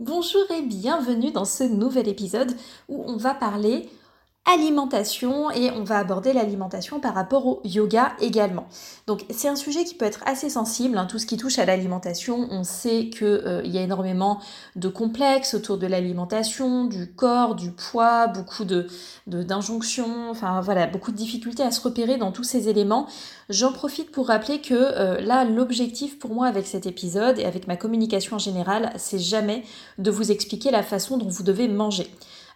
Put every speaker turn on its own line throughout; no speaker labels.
Bonjour et bienvenue dans ce nouvel épisode où on va parler alimentation et on va aborder l'alimentation par rapport au yoga également. Donc c'est un sujet qui peut être assez sensible, hein, tout ce qui touche à l'alimentation, on sait qu'il euh, y a énormément de complexes autour de l'alimentation, du corps, du poids, beaucoup de d'injonctions, enfin voilà, beaucoup de difficultés à se repérer dans tous ces éléments. J'en profite pour rappeler que euh, là l'objectif pour moi avec cet épisode et avec ma communication en général, c'est jamais de vous expliquer la façon dont vous devez manger.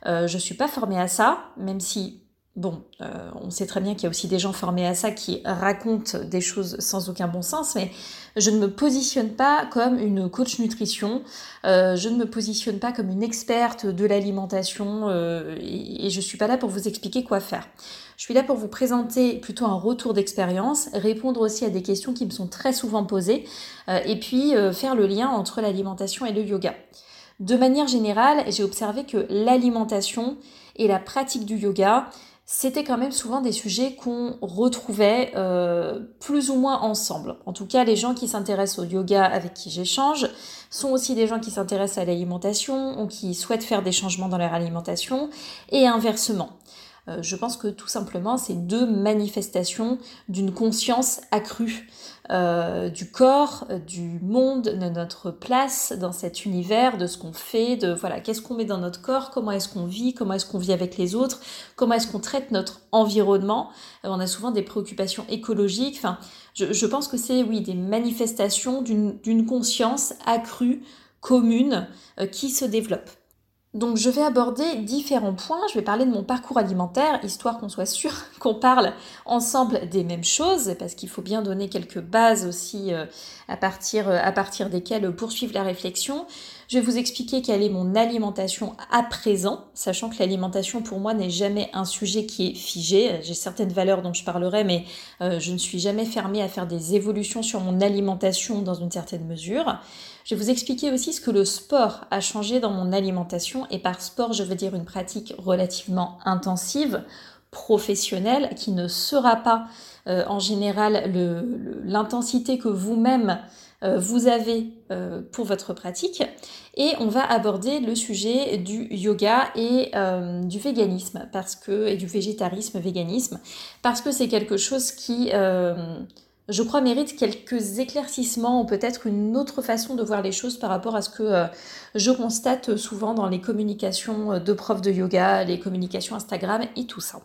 Euh, je ne suis pas formée à ça, même si, bon, euh, on sait très bien qu'il y a aussi des gens formés à ça qui racontent des choses sans aucun bon sens, mais je ne me positionne pas comme une coach nutrition, euh, je ne me positionne pas comme une experte de l'alimentation et, et je ne suis pas là pour vous expliquer quoi faire. Je suis là pour vous présenter plutôt un retour d'expérience, répondre aussi à des questions qui me sont très souvent posées et puis faire le lien entre l'alimentation et le yoga. De manière générale, j'ai observé que l'alimentation et la pratique du yoga, c'était quand même souvent des sujets qu'on retrouvait euh, plus ou moins ensemble. En tout cas, les gens qui s'intéressent au yoga avec qui j'échange sont aussi des gens qui s'intéressent à l'alimentation ou qui souhaitent faire des changements dans leur alimentation et inversement. Euh, je pense que tout simplement, c'est deux manifestations d'une conscience accrue euh, du corps, euh, du monde, de notre place dans cet univers, de ce qu'on fait, de voilà, qu'est-ce qu'on met dans notre corps, comment est-ce qu'on vit, comment est-ce qu'on vit avec les autres, comment est-ce qu'on traite notre environnement. on a souvent des préoccupations écologiques. Enfin, je, je pense que c'est oui des manifestations d'une conscience accrue, commune, qui se développe. Donc je vais aborder différents points, je vais parler de mon parcours alimentaire, histoire qu'on soit sûr qu'on parle ensemble des mêmes choses, parce qu'il faut bien donner quelques bases aussi euh, euh, à partir desquelles poursuivre la réflexion. Je vais vous expliquer quelle est mon alimentation à présent, sachant que l'alimentation pour moi n'est jamais un sujet qui est figé. J'ai certaines valeurs dont je parlerai, mais euh, je ne suis jamais fermée à faire des évolutions sur mon alimentation dans une certaine mesure. Je vais vous expliquer aussi ce que le sport a changé dans mon alimentation et par sport je veux dire une pratique relativement intensive, professionnelle, qui ne sera pas euh, en général l'intensité que vous-même vous avez euh, pour votre pratique. Et on va aborder le sujet du yoga et du véganisme parce que et du végétarisme, véganisme, parce que c'est quelque chose qui je crois, mérite quelques éclaircissements ou peut-être une autre façon de voir les choses par rapport à ce que euh, je constate souvent dans les communications euh, de profs de yoga, les communications Instagram et tout ça.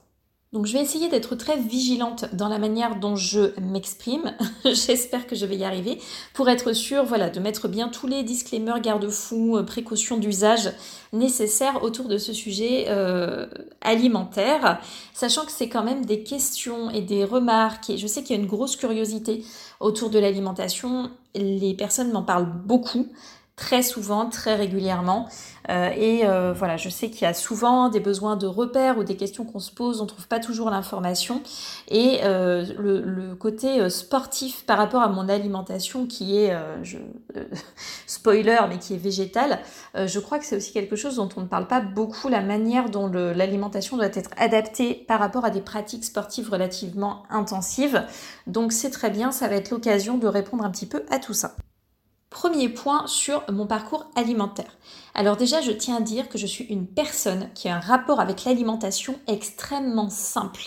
Donc je vais essayer d'être très vigilante dans la manière dont je m'exprime. J'espère que je vais y arriver pour être sûre voilà, de mettre bien tous les disclaimers, garde-fous, euh, précautions d'usage nécessaires autour de ce sujet euh, alimentaire, sachant que c'est quand même des questions et des remarques et je sais qu'il y a une grosse curiosité autour de l'alimentation. Les personnes m'en parlent beaucoup très souvent, très régulièrement. Euh, et euh, voilà, je sais qu'il y a souvent des besoins de repères ou des questions qu'on se pose, on ne trouve pas toujours l'information. Et euh, le, côté sportif par rapport à mon alimentation qui est, je, spoiler, mais qui est végétale, je crois que c'est aussi quelque chose dont on ne parle pas beaucoup, la manière dont l'alimentation doit être adaptée par rapport à des pratiques sportives relativement intensives. Donc c'est très bien, ça va être l'occasion de répondre un petit peu à tout ça. Premier point sur mon parcours alimentaire. Alors déjà, je tiens à dire que je suis une personne qui a un rapport avec l'alimentation extrêmement simple.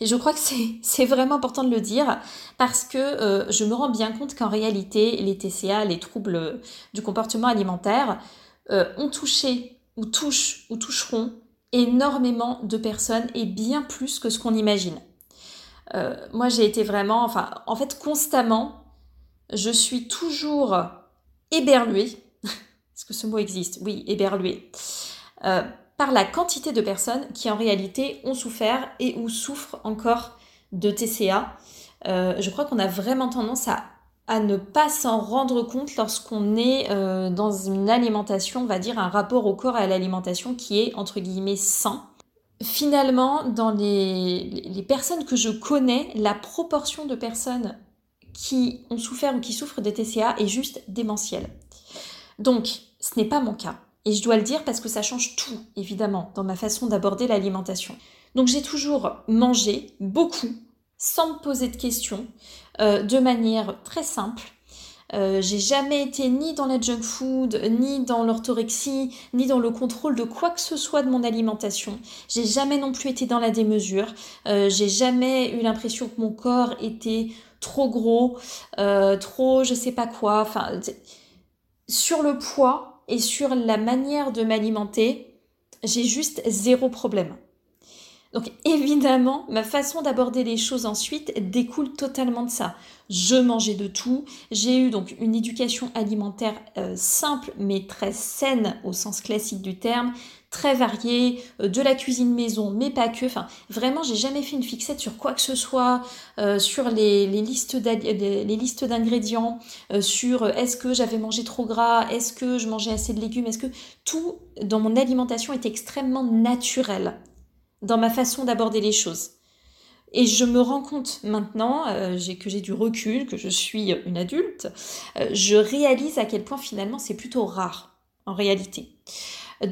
Et je crois que c'est vraiment important de le dire parce que euh, je me rends bien compte qu'en réalité, les TCA, les troubles du comportement alimentaire, euh, ont touché ou touchent ou toucheront énormément de personnes et bien plus que ce qu'on imagine. Euh, moi, j'ai été vraiment, enfin, en fait, constamment, je suis toujours éberlué, est-ce que ce mot existe Oui, éberlué, euh, par la quantité de personnes qui en réalité ont souffert et ou souffrent encore de TCA. Euh, je crois qu'on a vraiment tendance à ne pas s'en rendre compte lorsqu'on est euh, dans une alimentation, on va dire un rapport au corps et à l'alimentation qui est entre guillemets sain. Finalement, dans les personnes que je connais, la proportion de personnes qui ont souffert ou qui souffrent de TCA est juste démentielle. Donc, ce n'est pas mon cas. Et je dois le dire parce que ça change tout, évidemment, dans ma façon d'aborder l'alimentation. Donc j'ai toujours mangé beaucoup, sans me poser de questions, euh, de manière très simple. Euh, j'ai jamais été ni dans la junk food, ni dans l'orthorexie, ni dans le contrôle de quoi que ce soit de mon alimentation. J'ai jamais non plus été dans la démesure. Euh, j'ai jamais eu l'impression que mon corps était trop gros, trop je sais pas quoi. Enfin, sur le poids et sur la manière de m'alimenter, j'ai juste zéro problème. Donc évidemment, ma façon d'aborder les choses ensuite découle totalement de ça. Je mangeais de tout. J'ai eu donc une éducation alimentaire euh, simple mais très saine au sens classique du terme, très variée, euh, de la cuisine maison mais pas que. Enfin, vraiment, j'ai jamais fait une fixette sur quoi que ce soit, euh, sur les, les listes d'ingrédients, sur est-ce que j'avais mangé trop gras, est-ce que je mangeais assez de légumes, est-ce que tout dans mon alimentation est extrêmement naturel dans ma façon d'aborder les choses. Et je me rends compte maintenant euh, que j'ai du recul, que je suis une adulte, euh, je réalise à quel point finalement c'est plutôt rare en réalité.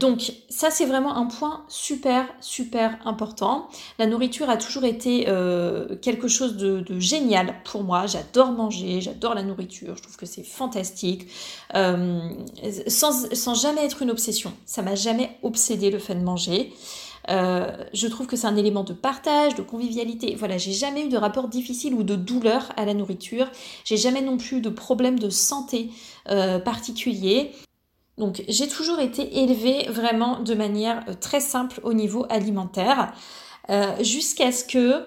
Donc ça c'est vraiment un point super super important. La nourriture a toujours été euh, quelque chose de, génial pour moi. J'adore manger, j'adore la nourriture, je trouve que c'est fantastique. sans, sans jamais être une obsession. Ça m'a jamais obsédé le fait de manger. Euh, je trouve que c'est un élément de partage, de convivialité. Voilà, j'ai jamais eu de rapport difficile ou de douleur à la nourriture. J'ai jamais non plus de problème de santé euh, particulier. Donc j'ai toujours été élevée vraiment de manière euh, très simple au niveau alimentaire, jusqu'à ce que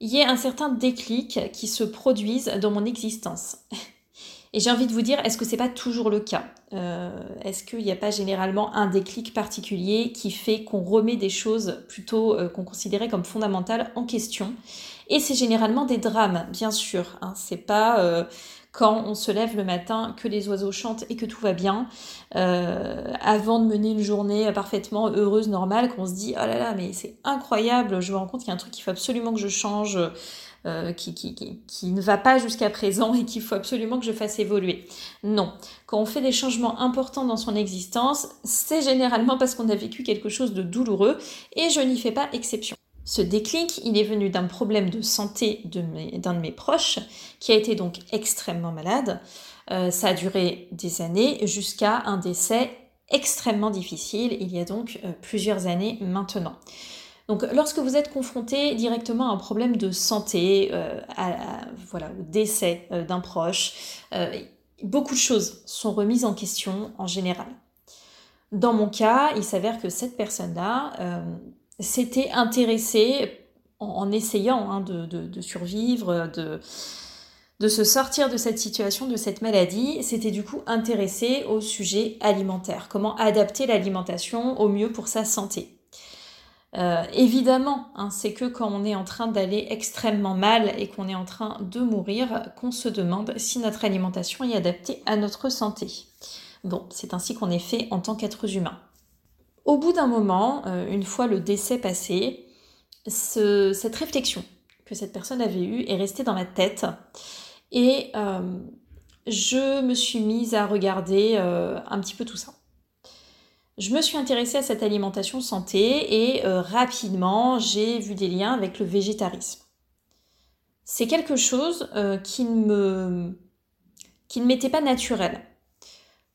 il y ait un certain déclic qui se produise dans mon existence. Et j'ai envie de vous dire, est-ce que c'est pas toujours le cas euh, Est-ce qu'il n'y a pas généralement un déclic particulier qui fait qu'on remet des choses plutôt euh, qu'on considérait comme fondamentales en question? Et c'est généralement des drames, bien sûr. Hein. C'est pas euh, quand on se lève le matin que les oiseaux chantent et que tout va bien, avant de mener une journée parfaitement heureuse, normale, qu'on se dit oh là là mais c'est incroyable, je me rends compte qu'il y a un truc qu'il faut absolument que je change. Euh, qui, ne va pas jusqu'à présent et qu'il faut absolument que je fasse évoluer. Non. Quand on fait des changements importants dans son existence, c'est généralement parce qu'on a vécu quelque chose de douloureux et je n'y fais pas exception. Ce déclic, il est venu d'un problème de santé d'un de, mes proches qui a été donc extrêmement malade. Euh, ça a duré des années jusqu'à un décès extrêmement difficile, il y a donc euh, plusieurs années maintenant. Donc lorsque vous êtes confronté directement à un problème de santé, euh, voilà, au décès euh, d'un proche, euh, beaucoup de choses sont remises en question en général. Dans mon cas, il s'avère que cette personne-là s'était intéressée en, essayant hein, de, survivre, de, de se sortir de cette situation, de cette maladie, s'était du coup intéressée au sujet alimentaire, comment adapter l'alimentation au mieux pour sa santé. Euh, évidemment, hein, c'est que quand on est en train d'aller extrêmement mal et qu'on est en train de mourir, qu'on se demande si notre alimentation est adaptée à notre santé. Bon, c'est ainsi qu'on est fait en tant qu'êtres humains. Au bout d'un moment, euh, une fois le décès passé, cette réflexion que cette personne avait eue est restée dans ma tête et euh, je me suis mise à regarder un petit peu tout ça je me suis intéressée à cette alimentation santé et euh, rapidement j'ai vu des liens avec le végétarisme. C'est quelque chose euh, qui ne me qui ne m'était pas naturel.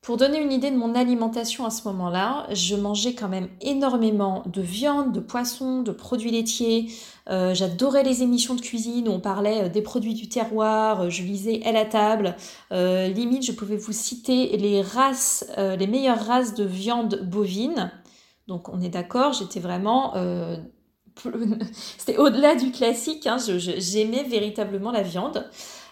Pour donner une idée de mon alimentation à ce moment-là, je mangeais quand même énormément de viande, de poisson, de produits laitiers. Euh, j'adorais les émissions de cuisine où on parlait euh, des produits du terroir. Euh, je lisais Elle à table. limite, je pouvais vous citer les races, les meilleures races de viande bovine. Donc on est d'accord, j'étais vraiment c'était au-delà du classique. Hein. J'aimais véritablement la viande.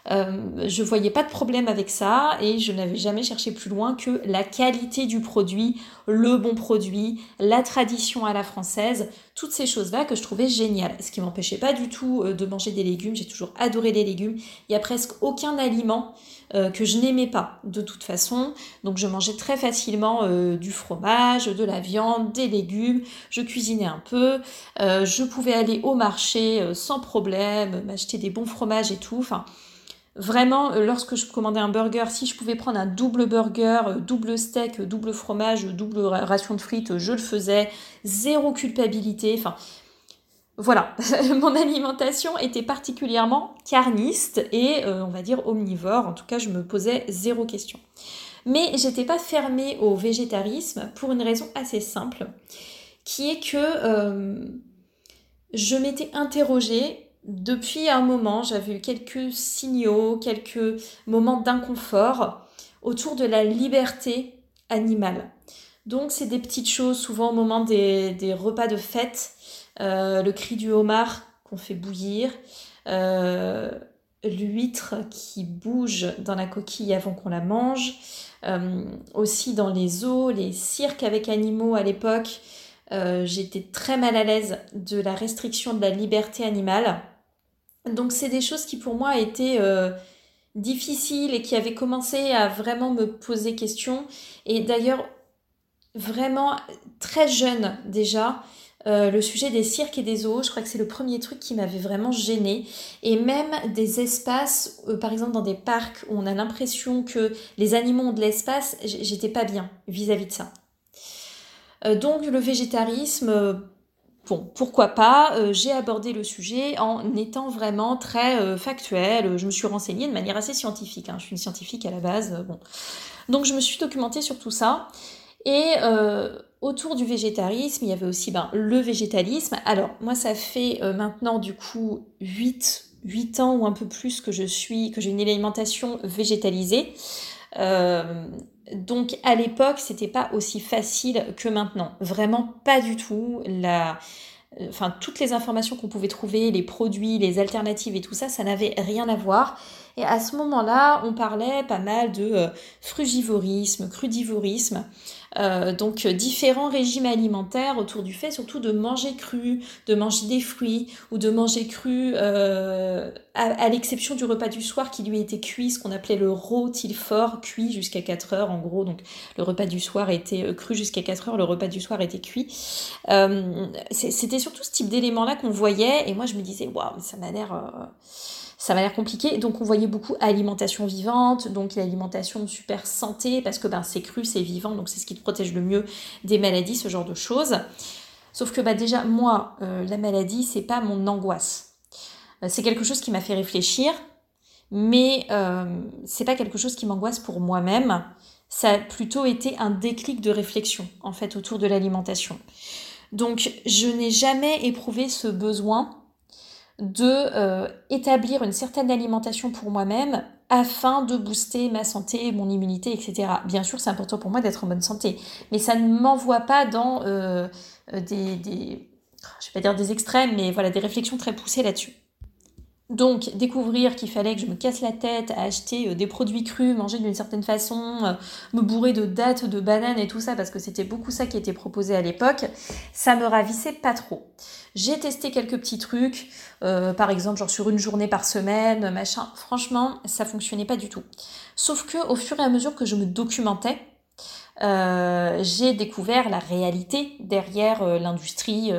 Euh, je voyais pas de problème avec ça et je n'avais jamais cherché plus loin que la qualité du produit, le bon produit, la tradition à la française, toutes ces choses-là que je trouvais géniales. Ce qui m'empêchait pas du tout euh, de manger des légumes. J'ai toujours adoré les légumes. Il y a presque aucun aliment euh, que je n'aimais pas de toute façon. Donc je mangeais très facilement du fromage, de la viande, des légumes. Je cuisinais un peu. je pouvais aller au marché sans problème, m'acheter des bons fromages et tout. Vraiment, euh, lorsque je commandais un burger, si je pouvais prendre un double burger, euh, double steak, double fromage, double ration de frites, je le faisais. Zéro culpabilité. Enfin, voilà, mon alimentation était particulièrement carniste et euh, on va dire omnivore. En tout cas, je me posais zéro question. Mais j'étais pas fermée au végétarisme pour une raison assez simple, qui est que je m'étais interrogée depuis un moment, j'avais eu quelques signaux, quelques moments d'inconfort autour de la liberté animale. Donc c'est des petites choses, souvent au moment des, repas de fête, euh, le cri du homard qu'on fait bouillir, euh, l'huître qui bouge dans la coquille avant qu'on la mange, euh, aussi dans les eaux, les cirques avec animaux à l'époque. J'étais très mal à l'aise de la restriction de la liberté animale. Donc c'est des choses qui pour moi étaient euh, difficiles et qui avaient commencé à vraiment me poser question. Et d'ailleurs, vraiment très jeune déjà, euh, le sujet des cirques et des zoos, je crois que c'est le premier truc qui m'avait vraiment gênée. Et même des espaces, euh, par exemple dans des parcs où on a l'impression que les animaux ont de l'espace, j'étais pas bien vis-à-vis -vis de ça. donc le végétarisme, Bon, pourquoi pas, euh, j'ai abordé le sujet en étant vraiment très euh, factuel, je me suis renseignée de manière assez scientifique, hein. je suis une scientifique à la base, euh, bon. Donc je me suis documentée sur tout ça, et autour du végétarisme, il y avait aussi ben, le végétalisme. Alors moi ça fait maintenant du coup 8, 8 ans ou un peu plus que je suis, que j'ai une alimentation végétalisée. Donc à l'époque, c'était pas aussi facile que maintenant. Vraiment pas du tout. La, enfin, toutes les informations qu'on pouvait trouver, les produits, les alternatives et tout ça, ça n'avait rien à voir. Et à ce moment-là, on parlait pas mal de euh, frugivorisme, crudivorisme. Euh, donc euh, différents régimes alimentaires autour du fait surtout de manger cru, de manger des fruits ou de manger cru à, l'exception du repas du soir qui lui était cuit, ce qu'on appelait le fort cuit jusqu'à 4 heures en gros. Donc le repas du soir était cru jusqu'à 4 heures, le repas du soir était cuit. C'était surtout ce type d'éléments-là qu'on voyait et moi je me disais, waouh, ça m'a l'air ça m'a l'air compliqué. Donc on voyait beaucoup alimentation vivante, donc l'alimentation super santé, parce que ben, c'est cru, c'est vivant, donc c'est ce qui te protège le mieux des maladies, ce genre de choses. Sauf que bah, déjà, moi, euh, la maladie, c'est pas mon angoisse. Euh, c'est quelque chose qui m'a fait réfléchir, mais euh, c'est pas quelque chose qui m'angoisse pour moi-même. Ça a plutôt été un déclic de réflexion, en fait, autour de l'alimentation. Donc, je n'ai jamais éprouvé ce besoin de euh, établir une certaine alimentation pour moi-même afin de booster ma santé, mon immunité, etc. Bien sûr, c'est important pour moi d'être en bonne santé, mais ça ne m'envoie pas dans euh, des, des, je vais pas dire des extrêmes, mais voilà, des réflexions très poussées là-dessus. Donc, découvrir qu'il fallait que je me casse la tête à acheter euh, des produits crus, manger d'une certaine façon, euh, me bourrer de dattes, de bananes et tout ça, parce que c'était beaucoup ça qui était proposé à l'époque, ça me ravissait pas trop. J'ai testé quelques petits trucs, euh, par exemple, genre sur une journée par semaine, machin. Franchement, ça fonctionnait pas du tout. Sauf que au fur et à mesure que je me documentais, j'ai découvert la réalité derrière l'industrie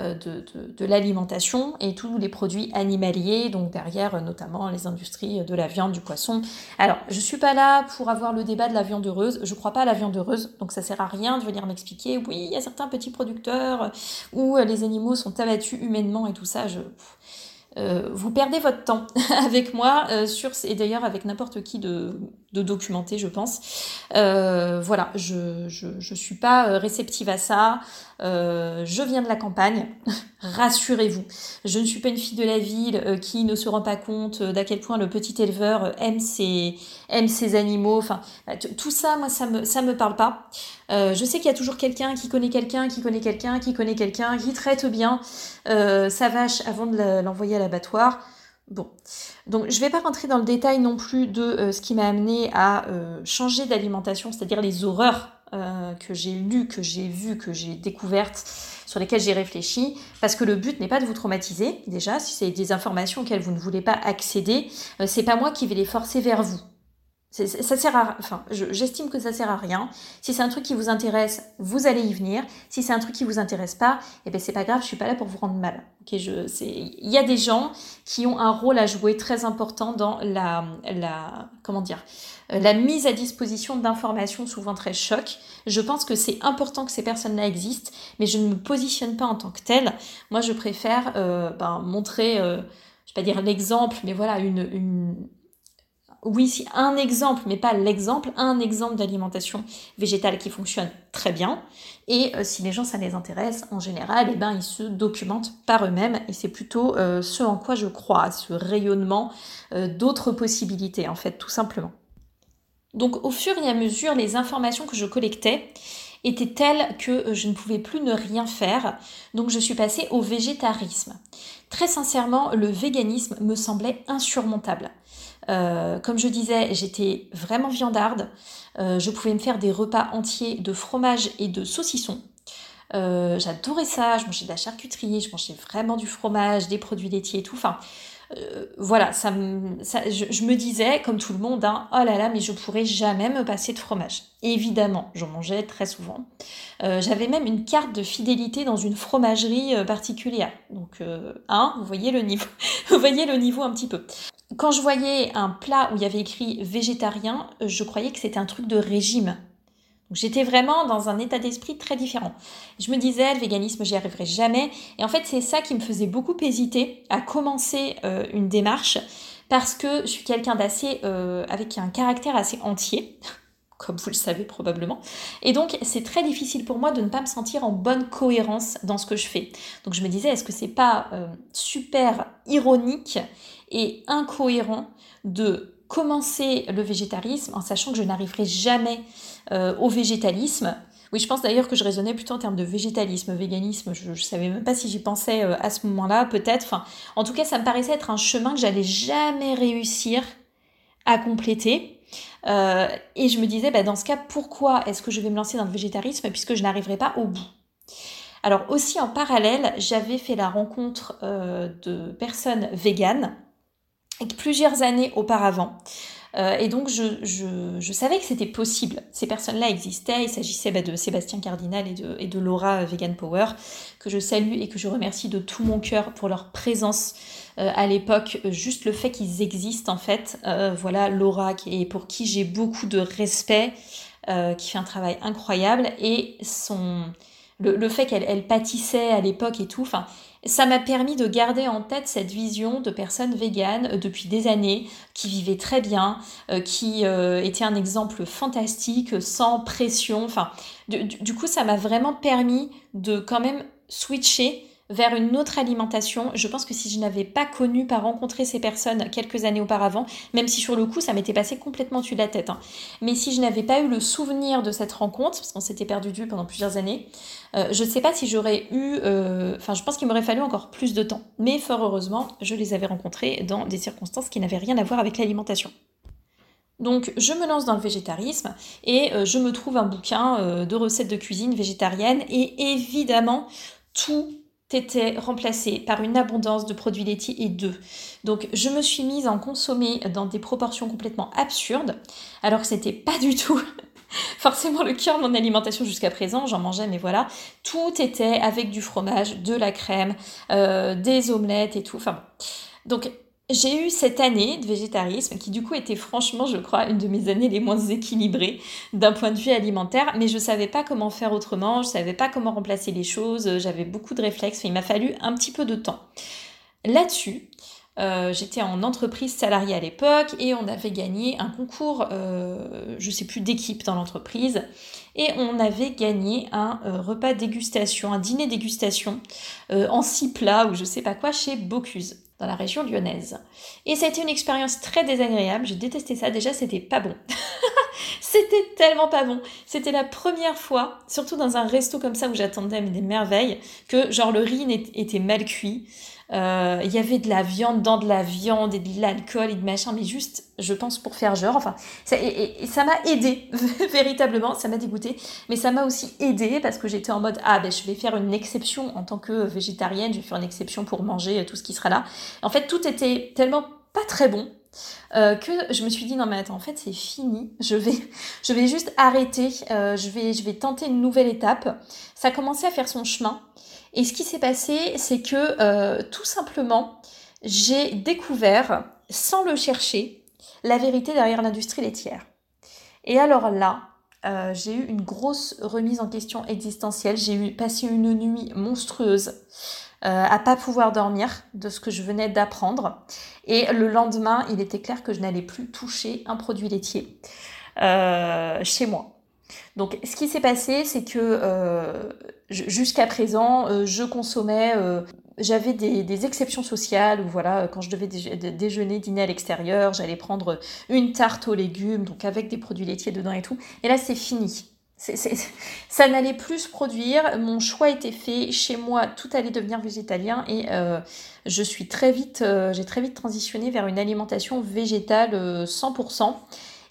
de, de, l'alimentation et tous les produits animaliers, donc derrière euh, notamment les industries de la viande, du poisson. Alors, je suis pas là pour avoir le débat de la viande heureuse, je crois pas à la viande heureuse, donc ça sert à rien de venir m'expliquer, oui, il y a certains petits producteurs où les animaux sont abattus humainement et tout ça, je... Euh, vous perdez votre temps avec moi euh, sur et d'ailleurs avec n'importe qui de, de documenter je pense. Euh, voilà je, je, je suis pas réceptive à ça. Je viens de la campagne. Rassurez-vous. Je ne suis pas une fille de la ville qui ne se rend pas compte d'à quel point le petit éleveur aime ses aime ses animaux. Enfin bah, tout ça moi ça me ça me parle pas. Je sais qu'il y a toujours quelqu'un qui connaît quelqu'un qui connaît quelqu'un qui connaît quelqu'un qui traite bien sa vache avant de l'envoyer à l'abattoir. Bon, donc je ne vais pas rentrer dans le détail non plus de euh, ce qui m'a amené à euh, changer d'alimentation, c'est-à-dire les horreurs euh, que j'ai lues, que j'ai vues, que j'ai découvertes, sur lesquelles j'ai réfléchi, parce que le but n'est pas de vous traumatiser, déjà, si c'est des informations auxquelles vous ne voulez pas accéder, c'est pas moi qui vais les forcer vers vous. Ça sert à, enfin, j'estime que ça sert à rien. Si c'est un truc qui vous intéresse, vous allez y venir. Si c'est un truc qui vous intéresse pas, eh ben c'est pas grave, je suis pas là pour vous rendre mal. Ok, je, c'est, il y a des gens qui ont un rôle à jouer très important dans la, la, comment dire, euh, la mise à disposition d'informations souvent très chocs. Je pense que c'est important que ces personnes-là existent, mais je ne me positionne pas en tant que telle. Moi, je préfère euh, ben, montrer, euh, je vais pas dire l'exemple, mais voilà, une, une oui, si un exemple, mais pas l'exemple, un exemple d'alimentation végétale qui fonctionne très bien. Et euh, si les gens, ça les intéresse, en général, eh ben, ils se documentent par eux-mêmes. Et c'est plutôt euh, ce en quoi je crois, ce rayonnement euh, d'autres possibilités, en fait, tout simplement. Donc, au fur et à mesure, les informations que je collectais étaient telles que je ne pouvais plus ne rien faire. Donc, je suis passée au végétarisme. Très sincèrement, le véganisme me semblait insurmontable. Euh, comme je disais, j'étais vraiment viandarde. Euh, je pouvais me faire des repas entiers de fromage et de saucisson. Euh, j'adorais ça, je mangeais de la charcuterie, je mangeais vraiment du fromage, des produits laitiers tout. Enfin, voilà, je, me disais, comme tout le monde, hein, oh là là, mais je pourrais jamais me passer de fromage. évidemment, j'en mangeais très souvent. J'avais même une carte de fidélité dans une fromagerie particulière. Donc, hein, vous voyez le niveau un petit peu quand je voyais un plat où il y avait écrit végétarien, je croyais que c'était un truc de régime. J'étais vraiment dans un état d'esprit très différent. Je me disais, le véganisme, j'y arriverai jamais. Et en fait, c'est ça qui me faisait beaucoup hésiter à commencer euh, une démarche parce que je suis quelqu'un d'assez, euh, avec un caractère assez entier comme vous le savez probablement. Et donc, c'est très difficile pour moi de ne pas me sentir en bonne cohérence dans ce que je fais. Donc, je me disais, est-ce que c'est pas euh, super ironique et incohérent de commencer le végétarisme en sachant que je n'arriverai jamais euh, au végétalisme oui, je pense d'ailleurs que je raisonnais plutôt en termes de végétalisme, véganisme. Je ne savais même pas si j'y pensais euh, à ce moment-là, peut-être. Enfin, en tout cas, ça me paraissait être un chemin que j'allais jamais réussir à compléter. Euh, et je me disais, bah, dans ce cas, pourquoi est-ce que je vais me lancer dans le végétarisme puisque je n'arriverai pas au bout? Alors aussi en parallèle, j'avais fait la rencontre de personnes véganes plusieurs années auparavant. Euh, et donc je, savais que c'était possible. Ces personnes-là existaient. Il s'agissait bah, de Sébastien Cardinal et de, et de Laura Vegan Power, que je salue et que je remercie de tout mon cœur pour leur présence euh, à l'époque, euh, juste le fait qu'ils existent en fait. Euh, voilà, Laura, qui pour qui j'ai beaucoup de respect, qui fait un travail incroyable, et son, le, fait qu'elle elle pâtissait à l'époque et tout, enfin, ça m'a permis de garder en tête cette vision de personnes véganes depuis des années, qui vivaient très bien, qui étaient un exemple fantastique, sans pression. Enfin, du coup, ça m'a vraiment permis de quand même switcher vers une autre alimentation. Je pense que si je n'avais pas connu, pas rencontré ces personnes quelques années auparavant, même si sur le coup ça m'était passé complètement dessus de la tête, hein, mais si je n'avais pas eu le souvenir de cette rencontre, parce qu'on s'était perdu de pendant plusieurs années, euh, je ne sais pas si j'aurais eu, euh, enfin je pense qu'il m'aurait fallu encore plus de temps. Mais fort heureusement, je les avais rencontrés dans des circonstances qui n'avaient rien à voir avec l'alimentation. Donc je me lance dans le végétarisme et euh, je me trouve un bouquin de recettes de cuisine végétarienne et évidemment tout était remplacé par une abondance de produits laitiers et d'œufs. Donc je me suis mise à en consommer dans des proportions complètement absurdes, alors que c'était pas du tout forcément le cœur de mon alimentation jusqu'à présent, j'en mangeais, mais voilà, tout était avec du fromage, de la crème, euh, des omelettes et tout. Enfin Donc j'ai eu cette année de végétarisme qui du coup était franchement, je crois, une de mes années les moins équilibrées d'un point de vue alimentaire, mais je savais pas comment faire autrement, je savais pas comment remplacer les choses, j'avais beaucoup de réflexes, il m'a fallu un petit peu de temps. Là-dessus, euh, j'étais en entreprise salariée à l'époque et on avait gagné un concours, euh, je sais plus, d'équipe dans l'entreprise. Et on avait gagné un euh, repas dégustation, un dîner dégustation en six plats ou je sais pas quoi chez Bocuse dans la région lyonnaise. Et ça a été une expérience très désagréable, j'ai détesté ça, déjà c'était pas bon. C'était tellement pas bon. C'était la première fois, surtout dans un resto comme ça où j'attendais des merveilles, que genre le riz était mal cuit. Euh, il y avait de la viande dans de la viande et de l'alcool et de machin, mais juste, je pense, pour faire genre. Enfin, ça, et, ça m'a aidé, véritablement, ça m'a dégoûté, mais ça m'a aussi aidé parce que j'étais en mode, ah ben je vais faire une exception en tant que végétarienne, je vais faire une exception pour manger tout ce qui sera là. En fait, tout était tellement pas très bon. Euh, que je me suis dit non mais attends en fait c'est fini. Je vais je vais juste arrêter. Euh, je vais je vais tenter une nouvelle étape. Ça a commencé à faire son chemin. Et ce qui s'est passé, c'est que euh, tout simplement, j'ai découvert, sans le chercher, la vérité derrière l'industrie laitière. Et alors là, j'ai eu une grosse remise en question existentielle. J'ai eu passé une nuit monstrueuse à pas pouvoir dormir de ce que je venais d'apprendre. Et le lendemain, il était clair que je n'allais plus toucher un produit laitier chez moi. Donc, ce qui s'est passé, c'est que euh, jusqu'à présent, euh, je consommais, euh, j'avais des, exceptions sociales où voilà, quand je devais déjeuner, dîner à l'extérieur, j'allais prendre une tarte aux légumes, donc avec des produits laitiers dedans et tout. Et là, c'est fini. ça n'allait plus se produire. Mon choix était fait. Chez moi, tout allait devenir végétalien et je suis très vite, j'ai très vite transitionné vers une alimentation végétale 100%.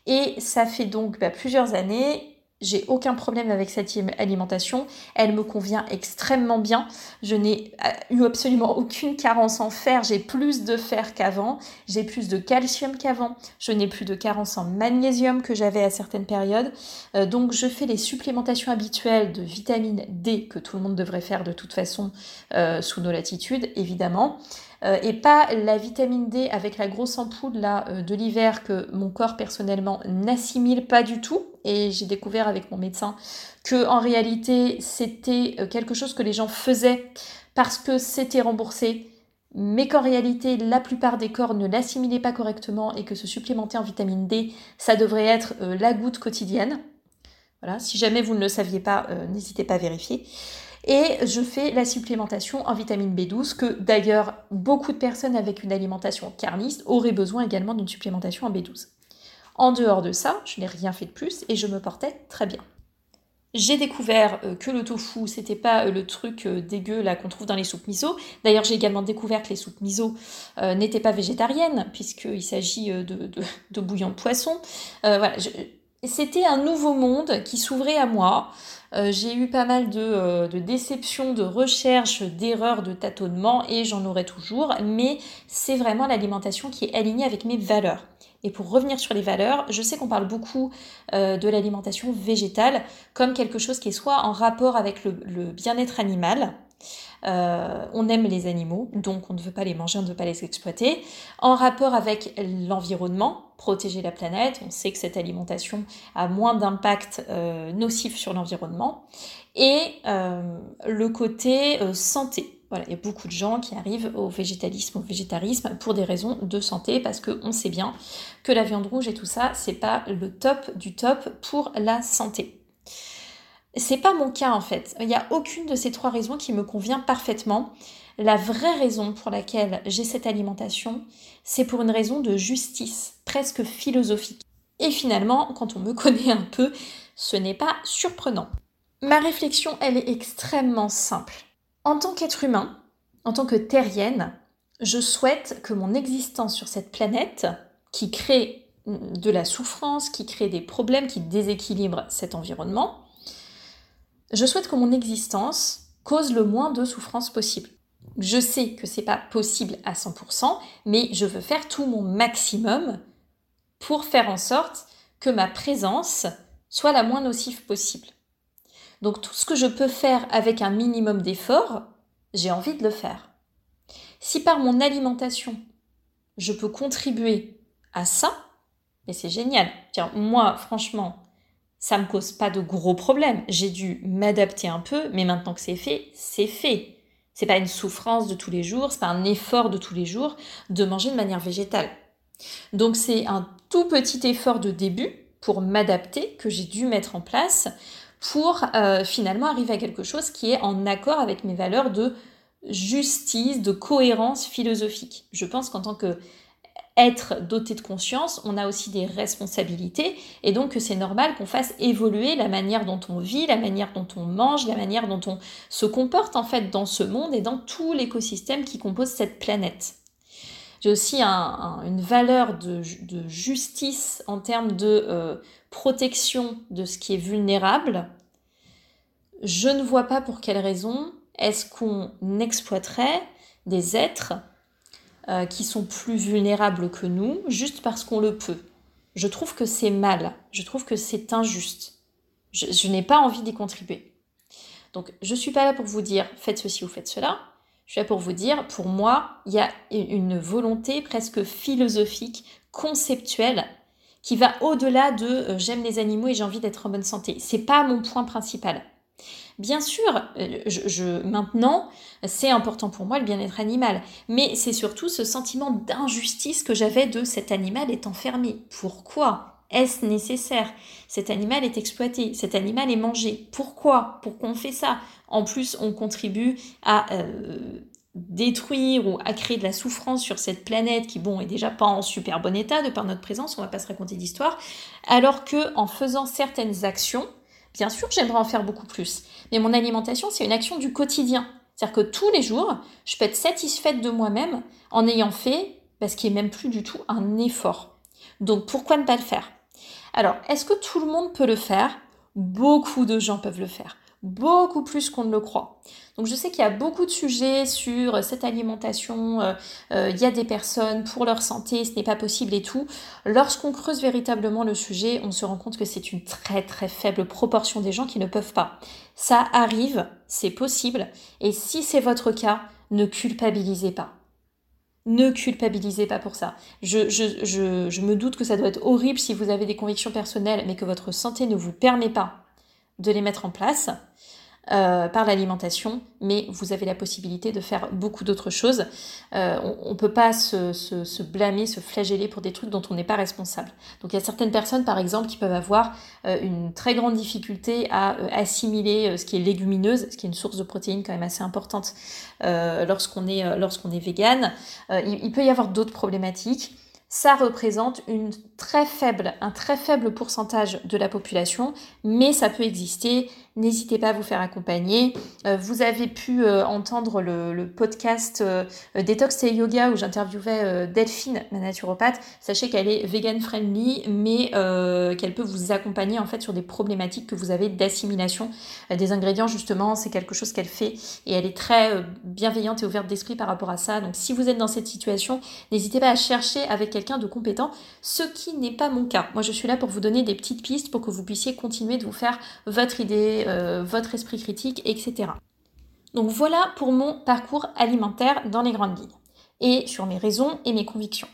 Et ça fait donc bah, plusieurs années j'ai aucun problème avec cette alimentation. Elle me convient extrêmement bien. Je n'ai euh, eu absolument aucune carence en fer. J'ai plus de fer qu'avant. J'ai plus de calcium qu'avant. Je n'ai plus de carence en magnésium que j'avais à certaines périodes. Euh, donc je fais les supplémentations habituelles de vitamine D que tout le monde devrait faire de toute façon euh, sous nos latitudes, évidemment. Euh, et pas la vitamine D avec la grosse ampoule euh, de l'hiver que mon corps personnellement n'assimile pas du tout. Et j'ai découvert avec mon médecin que en réalité c'était euh, quelque chose que les gens faisaient parce que c'était remboursé mais qu'en réalité la plupart des corps ne l'assimilaient pas correctement et que se supplémenter en vitamine D, ça devrait être la goutte quotidienne. Voilà, si jamais vous ne le saviez pas, n'hésitez pas à vérifier. Et je fais la supplémentation en vitamine B12, que d'ailleurs beaucoup de personnes avec une alimentation carniste auraient besoin également d'une supplémentation en B12. En dehors de ça, je n'ai rien fait de plus et je me portais très bien. J'ai découvert euh, que le tofu, c'était pas euh, le truc euh, dégueu là qu'on trouve dans les soupes miso. D'ailleurs, j'ai également découvert que les soupes miso n'étaient pas végétariennes, puisqu'il s'agit de, bouillon de poisson. voilà, c'était un nouveau monde qui s'ouvrait à moi. Euh, j'ai eu pas mal euh, de, déceptions, de recherches, d'erreurs, de tâtonnements et j'en aurai toujours, mais c'est vraiment l'alimentation qui est alignée avec mes valeurs. Et pour revenir sur les valeurs, je sais qu'on parle beaucoup euh, de l'alimentation végétale comme quelque chose qui est soit en rapport avec le bien-être animal, euh, on aime les animaux, donc on ne veut pas les manger, on ne veut pas les exploiter. En rapport avec l'environnement, protéger la planète, on sait que cette alimentation a moins d'impact euh, nocif sur l'environnement. Et euh, le côté santé. Voilà, il y a beaucoup de gens qui arrivent au végétalisme, au végétarisme pour des raisons de santé, parce qu'on sait bien que la viande rouge et tout ça, c'est pas le top du top pour la santé. C'est pas mon cas en fait. Il n'y a aucune de ces trois raisons qui me convient parfaitement. La vraie raison pour laquelle j'ai cette alimentation, c'est pour une raison de justice, presque philosophique. Et finalement, quand on me connaît un peu, ce n'est pas surprenant. Ma réflexion, elle est extrêmement simple. En tant qu'être humain, en tant que terrienne, je souhaite que mon existence sur cette planète, qui crée de la souffrance, qui crée des problèmes, qui déséquilibre cet environnement, je souhaite que mon existence cause le moins de souffrance possible. Je sais que c'est pas possible à 100%, mais je veux faire tout mon maximum pour faire en sorte que ma présence soit la moins nocive possible. Donc tout ce que je peux faire avec un minimum d'effort, j'ai envie de le faire. Si par mon alimentation, je peux contribuer à ça, mais c'est génial. Tiens, moi, franchement, ça me cause pas de gros problèmes. J'ai dû m'adapter un peu, mais maintenant que c'est fait, c'est fait. C'est pas une souffrance de tous les jours, c'est pas un effort de tous les jours de manger de manière végétale. Donc c'est un tout petit effort de début pour m'adapter que j'ai dû mettre en place pour euh, finalement arriver à quelque chose qui est en accord avec mes valeurs de justice, de cohérence philosophique. Je pense qu'en tant que être doté de conscience, on a aussi des responsabilités et donc c'est normal qu'on fasse évoluer la manière dont on vit, la manière dont on mange, la manière dont on se comporte en fait dans ce monde et dans tout l'écosystème qui compose cette planète. J'ai aussi une valeur de, justice en termes de euh, protection de ce qui est vulnérable. Je ne vois pas pour quelle raison est-ce qu'on exploiterait des êtres euh, qui sont plus vulnérables que nous juste parce qu'on le peut. Je trouve que c'est mal, je trouve que c'est injuste. Je, n'ai pas envie d'y contribuer. Donc je ne suis pas là pour vous dire faites ceci ou faites cela. Je suis là pour vous dire, pour moi, il y a une volonté presque philosophique, conceptuelle, qui va au-delà de euh, j'aime les animaux et j'ai envie d'être en bonne santé. C'est pas mon point principal. Bien sûr, euh, maintenant, c'est important pour moi le bien-être animal, mais c'est surtout ce sentiment d'injustice que j'avais de cet animal est enfermé. Pourquoi est-ce nécessaire? Cet animal est exploité, cet animal est mangé. Pourquoi? Pourquoi on fait ça En plus, on contribue à euh, détruire ou à créer de la souffrance sur cette planète qui, bon, est déjà pas en super bon état de par notre présence, on va pas se raconter d'histoire, alors que en faisant certaines actions, Bien sûr, j'aimerais en faire beaucoup plus. Mais mon alimentation, c'est une action du quotidien. C'est-à-dire que tous les jours, je peux être satisfaite de moi-même en ayant fait ce qui est même plus du tout un effort. Donc pourquoi ne pas le faire? Alors, est-ce que tout le monde peut le faire? Beaucoup de gens peuvent le faire beaucoup plus qu'on ne le croit. Donc je sais qu'il y a beaucoup de sujets sur cette alimentation, euh, euh, il y a des personnes pour leur santé, ce n'est pas possible et tout. Lorsqu'on creuse véritablement le sujet, on se rend compte que c'est une très très faible proportion des gens qui ne peuvent pas. Ça arrive, c'est possible, et si c'est votre cas, ne culpabilisez pas. Ne culpabilisez pas pour ça. Je, me doute que ça doit être horrible si vous avez des convictions personnelles, mais que votre santé ne vous permet pas de les mettre en place. Euh, par l'alimentation, mais vous avez la possibilité de faire beaucoup d'autres choses. Euh, on ne peut pas se, blâmer, se flageller pour des trucs dont on n'est pas responsable. Donc il y a certaines personnes, par exemple, qui peuvent avoir euh, une très grande difficulté à assimiler ce qui est légumineuse, ce qui est une source de protéines quand même assez importante lorsqu'on est, lorsqu'on vegan. il peut y avoir d'autres problématiques ça représente une faible, un très faible pourcentage de la population, mais ça peut exister. N'hésitez pas à vous faire accompagner. Euh, vous avez pu euh, entendre le, podcast euh, Detox et Yoga où j'interviewais Delphine, la naturopathe. Sachez qu'elle est vegan friendly, mais qu'elle peut vous accompagner en fait sur des problématiques que vous avez d'assimilation des ingrédients. Justement, c'est quelque chose qu'elle fait et elle est très bienveillante et ouverte d'esprit par rapport à ça. Donc, si vous êtes dans cette situation, n'hésitez pas à chercher avec quelqu'un de compétent, ce qui n'est pas mon cas. Moi, je suis là pour vous donner des petites pistes pour que vous puissiez continuer de vous faire votre idée, euh, votre esprit critique, etc. Donc voilà pour mon parcours alimentaire dans les grandes lignes et sur mes raisons et mes convictions.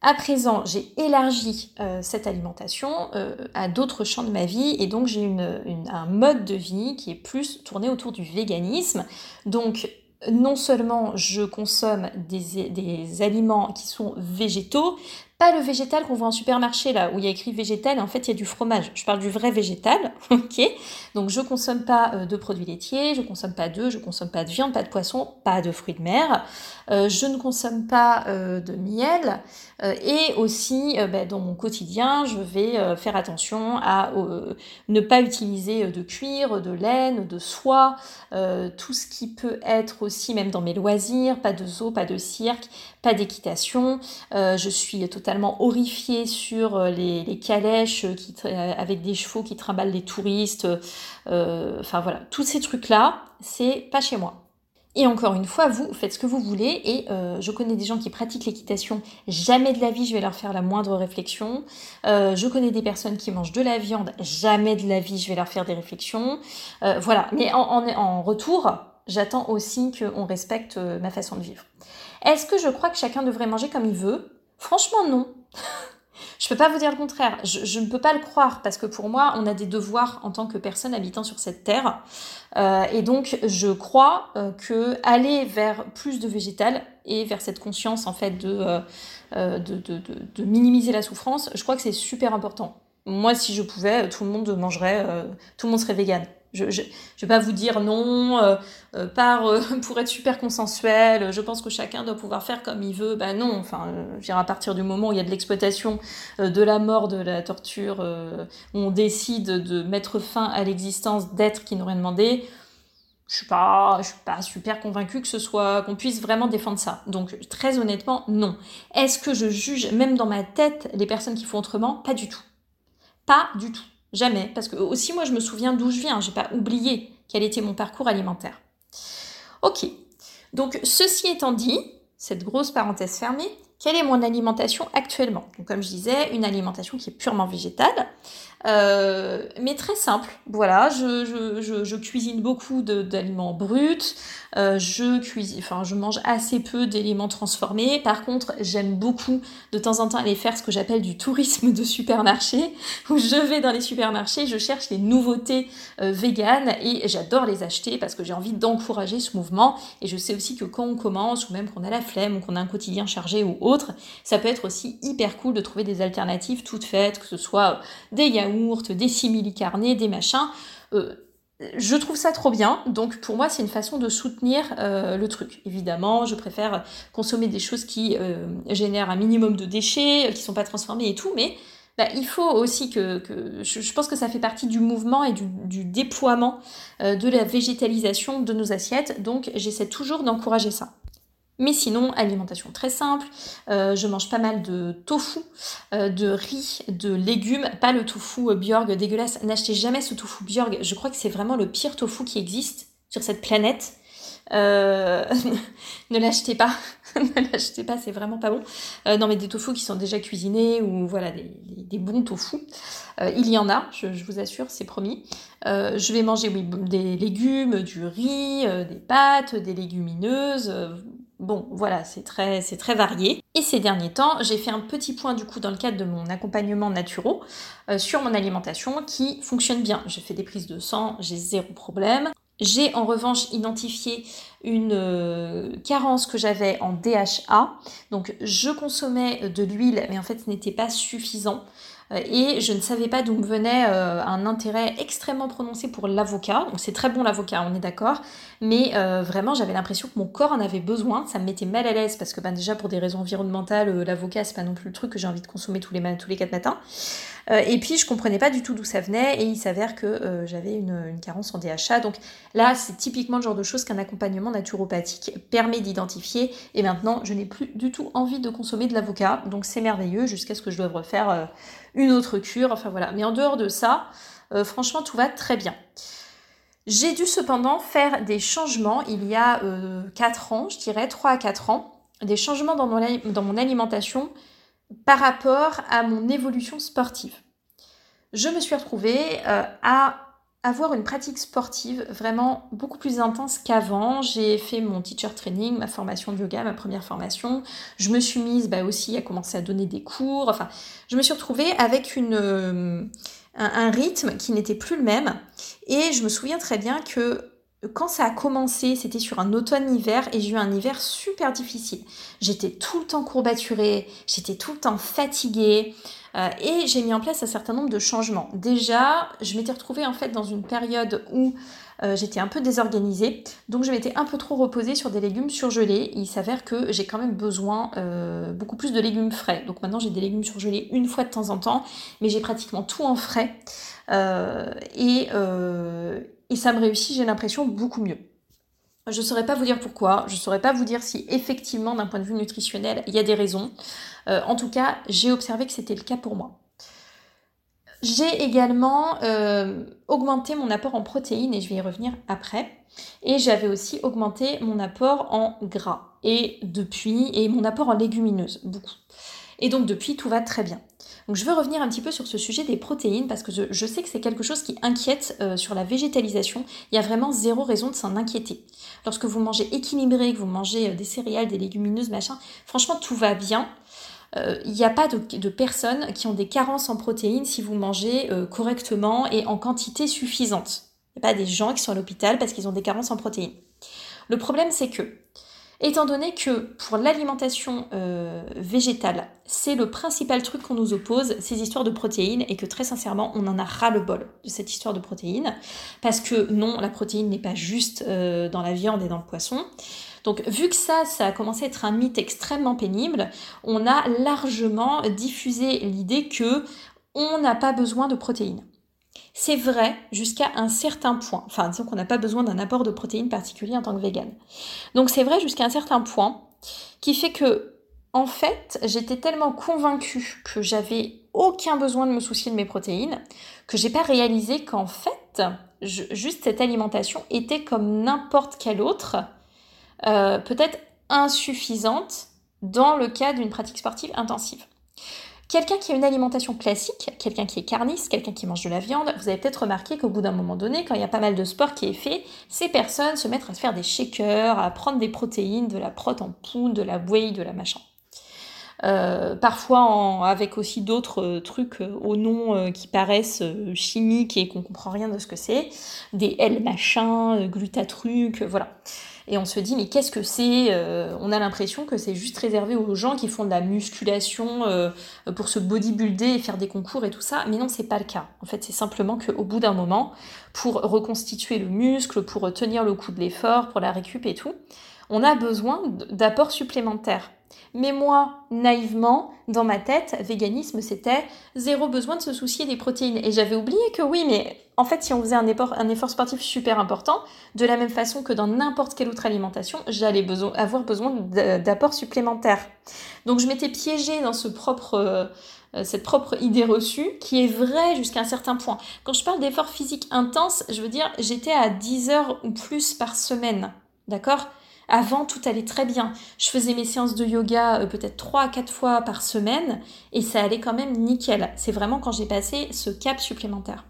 À présent, j'ai élargi euh, cette alimentation euh, à d'autres champs de ma vie et donc j'ai un mode de vie qui est plus tourné autour du véganisme. Donc non seulement je consomme des, des, aliments qui sont végétaux, le végétal qu'on voit en supermarché là où il y a écrit végétal en fait il y a du fromage. Je parle du vrai végétal, ok Donc je consomme pas euh, de produits laitiers, je consomme pas d'œufs, je consomme pas de viande, pas de poisson, pas de fruits de mer. Euh, je ne consomme pas euh, de miel et aussi bah, dans mon quotidien je vais faire attention à ne pas utiliser de cuir, de laine, de soie, tout ce qui peut être aussi même dans mes loisirs, pas de zoo, pas de cirque, pas d'équitation. je suis totalement horrifiée sur euh, les, calèches qui, euh, avec des chevaux qui trimballent les touristes. Euh, enfin voilà, tous ces trucs-là, c'est pas chez moi. Et encore une fois, vous faites ce que vous voulez. Et je connais des gens qui pratiquent l'équitation. Jamais de la vie, je vais leur faire la moindre réflexion. je connais des personnes qui mangent de la viande. Jamais de la vie, je vais leur faire des réflexions. voilà. Mais en, en retour, j'attends aussi qu'on respecte ma façon de vivre. Est-ce que je crois que chacun devrait manger comme il veut? Franchement, non. je peux pas vous dire le contraire. Je, ne peux pas le croire parce que pour moi, on a des devoirs en tant que personne habitant sur cette terre. Euh, et donc, je crois euh, que aller vers plus de végétal et vers cette conscience en fait euh, de, de, de, minimiser la souffrance, je crois que c'est super important. Moi, si je pouvais, tout le monde mangerait, tout le monde serait vegan. Je ne vais pas vous dire non, euh, euh, pour être super consensuel, je pense que chacun doit pouvoir faire comme il veut. Ben non, enfin, je à partir du moment où il y a de l'exploitation, de la mort, de la torture, où on décide de mettre fin à l'existence d'êtres qui n'ont rien demandé, je suis suis pas super convaincue que ce soit qu'on puisse vraiment défendre ça. Donc très honnêtement, non. Est-ce que je juge même dans ma tête les personnes qui font autrement? Pas du tout. Pas du tout. Jamais. Parce que aussi moi je me souviens d'où je viens. J'ai pas oublié quel était mon parcours alimentaire. Ok. Donc ceci étant dit, cette grosse parenthèse fermée, quelle est mon alimentation actuellement? Donc comme je disais, une alimentation qui est purement végétale. Euh, mais très simple. Voilà, je, je, je, cuisine beaucoup d'aliments bruts, euh, je cuisine, enfin, je mange assez peu d'éléments transformés. Par contre, j'aime beaucoup de temps en temps aller faire ce que j'appelle du tourisme de supermarché, où je vais dans les supermarchés, je cherche les nouveautés euh, véganes et j'adore les acheter parce que j'ai envie d'encourager ce mouvement. Et je sais aussi que quand on commence, ou même qu'on a la flemme, ou qu'on a un quotidien chargé ou autre, ça peut être aussi hyper cool de trouver des alternatives toutes faites, que ce soit des yaourts des simili carnés, des machins. Euh, je trouve ça trop bien, donc pour moi c'est une façon de soutenir euh, le truc. Évidemment, je préfère consommer des choses qui euh, génèrent un minimum de déchets, qui sont pas transformées et tout, mais bah, il faut aussi que, je, pense que ça fait partie du mouvement et du déploiement de la végétalisation de nos assiettes, donc j'essaie toujours d'encourager ça. Mais sinon, alimentation très simple. Euh, je mange pas mal de tofu, euh, de riz, de légumes. Pas le tofu euh, Bjorg dégueulasse. N'achetez jamais ce tofu Bjorg. Je crois que c'est vraiment le pire tofu qui existe sur cette planète. ne l'achetez pas. ne l'achetez pas, c'est vraiment pas bon. non, mais des tofu qui sont déjà cuisinés ou voilà, des, bons tofu. il y en a, je, vous assure, c'est promis. je vais manger des légumes, du riz, des pâtes, des légumineuses Bon, voilà, c'est très, varié. Et ces derniers temps, j'ai fait un petit point du coup dans le cadre de mon accompagnement naturel euh, sur mon alimentation qui fonctionne bien. J'ai fait des prises de sang, j'ai zéro problème. J'ai en revanche identifié une euh, carence que j'avais en DHA. Donc je consommais de l'huile, mais en fait ce n'était pas suffisant. Euh, et je ne savais pas d'où me venait euh, un intérêt extrêmement prononcé pour l'avocat. Donc c'est très bon l'avocat, on est d'accord, mais euh, vraiment j'avais l'impression que mon corps en avait besoin. Ça me mettait mal à l'aise parce que ben, déjà pour des raisons environnementales, l'avocat c'est pas non plus le truc que j'ai envie de consommer tous les tous les quatre matins. et puis je comprenais pas du tout d'où ça venait et il s'avère que j'avais une, une, carence en DHA. Donc là c'est typiquement le genre de choses qu'un accompagnement naturopathique permet d'identifier. Et maintenant je n'ai plus du tout envie de consommer de l'avocat. Donc c'est merveilleux jusqu'à ce que je doive refaire une autre cure, enfin voilà. Mais en dehors de ça, euh, franchement, tout va très bien. J'ai dû cependant faire des changements il y a 4 euh, ans, je dirais 3 à 4 ans, des changements dans mon, dans mon alimentation par rapport à mon évolution sportive. Je me suis retrouvée euh, à avoir une pratique sportive vraiment beaucoup plus intense qu'avant. J'ai fait mon teacher training, ma formation de yoga, ma première formation. Je me suis mise bah, aussi à commencer à donner des cours. Enfin, je me suis retrouvée avec une, euh, un, rythme qui n'était plus le même. Et je me souviens très bien que quand ça a commencé, c'était sur un automne-hiver et j'ai eu un hiver super difficile. J'étais tout le temps courbaturée, j'étais tout le temps fatiguée. Euh, et j'ai mis en place un certain nombre de changements. Déjà, je m'étais retrouvée en fait dans une période où euh, j'étais un peu désorganisée, donc je m'étais un peu trop reposée sur des légumes surgelés. Il s'avère que j'ai quand même besoin euh, beaucoup plus de légumes frais. Donc maintenant j'ai des légumes surgelés une fois de temps en temps, mais j'ai pratiquement tout en frais. et, et ça me réussit, j'ai l'impression, beaucoup mieux. Je ne saurais pas vous dire pourquoi, je ne saurais pas vous dire si effectivement d'un point de vue nutritionnel il y a des raisons. Euh, en tout cas, j'ai observé que c'était le cas pour moi. J'ai également euh, augmenté mon apport en protéines et je vais y revenir après. Et j'avais aussi augmenté mon apport en gras et depuis et mon apport en légumineuses beaucoup. Et donc depuis tout va très bien. Donc je veux revenir un petit peu sur ce sujet des protéines parce que je, sais que c'est quelque chose qui inquiète euh, sur la végétalisation. Il y a vraiment zéro raison de s'en inquiéter. Lorsque vous mangez équilibré, que vous mangez des céréales, des légumineuses, machin, franchement tout va bien. Euh, il n'y a pas de, personnes qui ont des carences en protéines si vous mangez correctement et en quantité suffisante. Il n'y a pas des gens qui sont à l'hôpital parce qu'ils ont des carences en protéines. Le problème c'est que Étant donné que pour l'alimentation euh, végétale, c'est le principal truc qu'on nous oppose, ces histoires de protéines, et que très sincèrement, on en a ras le bol de cette histoire de protéines, parce que non, la protéine n'est pas juste euh, dans la viande et dans le poisson. Donc vu que ça, ça a commencé à être un mythe extrêmement pénible, on a largement diffusé l'idée que on n'a pas besoin de protéines. C'est vrai jusqu'à un certain point. Enfin, disons qu'on n'a pas besoin d'un apport de protéines particulier en tant que vegan. Donc c'est vrai jusqu'à un certain point qui fait que, en fait, j'étais tellement convaincue que j'avais aucun besoin de me soucier de mes protéines que j'ai pas réalisé qu'en fait, juste cette alimentation était comme n'importe quelle autre, euh, peut-être insuffisante dans le cas d'une pratique sportive intensive. Quelqu'un qui a une alimentation classique, quelqu'un qui est carniste, quelqu'un qui mange de la viande, vous avez peut-être remarqué qu'au bout d'un moment donné, quand il y a pas mal de sport qui est fait, ces personnes se mettent à se faire des shakers, à prendre des protéines, de la prot en poudre, de la whey, de la machin. Euh, parfois avec aussi d'autres euh, trucs euh, au nom qui paraissent chimiques et qu'on comprend rien de ce que c'est, des L machin, glutatruc, voilà. Et on se dit, mais qu'est-ce que c'est euh, On a l'impression que c'est juste réservé aux gens qui font de la musculation euh, pour se bodybuilder et faire des concours et tout ça. Mais non, c'est pas le cas. En fait, c'est simplement qu'au bout d'un moment, pour reconstituer le muscle, pour tenir le coup de l'effort, pour la récup et tout, on a besoin d'apports supplémentaires. Mais moi, naïvement, dans ma tête, véganisme, c'était zéro besoin de se soucier des protéines. Et j'avais oublié que oui, mais en fait, si on faisait un effort, un effort sportif super important, de la même façon que dans n'importe quelle autre alimentation, j'allais avoir besoin d'apports supplémentaires. Donc je m'étais piégée dans ce propre... Euh, cette propre idée reçue qui est vraie jusqu'à un certain point. Quand je parle d'effort physique intense, je veux dire, j'étais à 10 heures ou plus par semaine. D'accord? Avant, tout allait très bien. Je faisais mes séances de yoga euh, peut-être 3 à 4 fois par semaine et ça allait quand même nickel. C'est vraiment quand j'ai passé ce cap supplémentaire.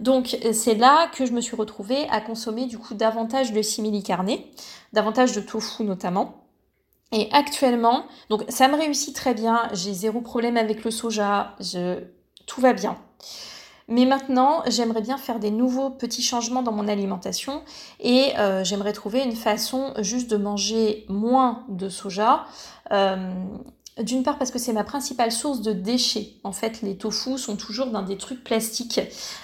Donc euh, c'est là que je me suis retrouvée à consommer du coup davantage de simili carné, davantage de tofu notamment. Et actuellement, donc ça me réussit très bien, j'ai zéro problème avec le soja, tout va bien. Mais maintenant, j'aimerais bien faire des nouveaux petits changements dans mon alimentation et euh, j'aimerais trouver une façon juste de manger moins de soja. Euh, d'une part parce que c'est ma principale source de déchets. En fait, les tofu sont toujours dans des trucs plastiques.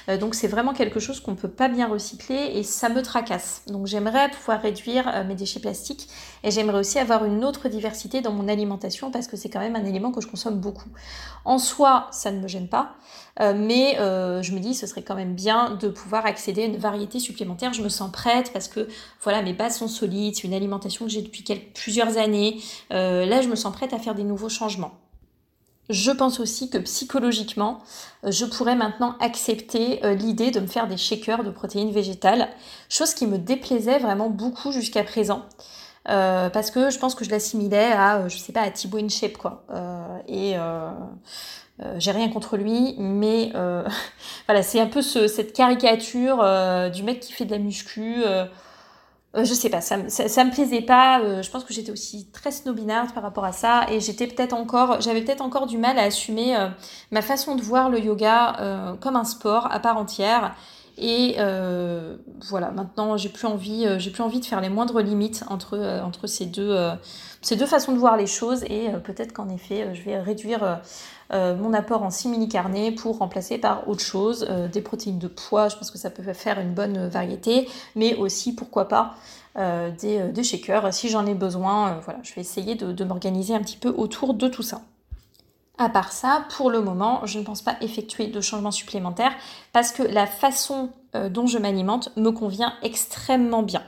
Euh, donc c'est vraiment quelque chose qu'on ne peut pas bien recycler et ça me tracasse. Donc j'aimerais pouvoir réduire mes déchets plastiques et j'aimerais aussi avoir une autre diversité dans mon alimentation parce que c'est quand même un élément que je consomme beaucoup. En soi, ça ne me gêne pas. Euh, mais euh, je me dis ce serait quand même bien de pouvoir accéder à une variété supplémentaire. Je me sens prête parce que voilà mes bases sont solides, c'est une alimentation que j'ai depuis quelques, plusieurs années. Euh, là je me sens prête à faire des nouveaux changements. Je pense aussi que psychologiquement, je pourrais maintenant accepter l'idée de me faire des shakers de protéines végétales, chose qui me déplaisait vraiment beaucoup jusqu'à présent. parce que je pense que je l'assimilais à, je sais pas, à Thibaut InShape, quoi. et j'ai rien contre lui, mais euh, voilà, c'est un peu cette caricature euh, du mec qui fait de la muscu. je sais pas, ça, ça, me plaisait pas. je pense que j'étais aussi très snobinarde par rapport à ça, et j'étais peut-être encore, j'avais peut-être encore du mal à assumer ma façon de voir le yoga comme un sport à part entière. Et voilà, maintenant j'ai plus envie, j'ai plus envie de faire les moindres limites entre entre ces deux ces deux façons de voir les choses, et peut-être qu'en effet je vais réduire euh, mon apport en simili carné pour remplacer par autre chose, euh, des protéines de poids, je pense que ça peut faire une bonne variété, mais aussi pourquoi pas euh, des, shakers si j'en ai besoin. voilà, je vais essayer de, de m'organiser un petit peu autour de tout ça. À part ça, pour le moment, je ne pense pas effectuer de changements supplémentaires parce que la façon dont je m'alimente me convient extrêmement bien.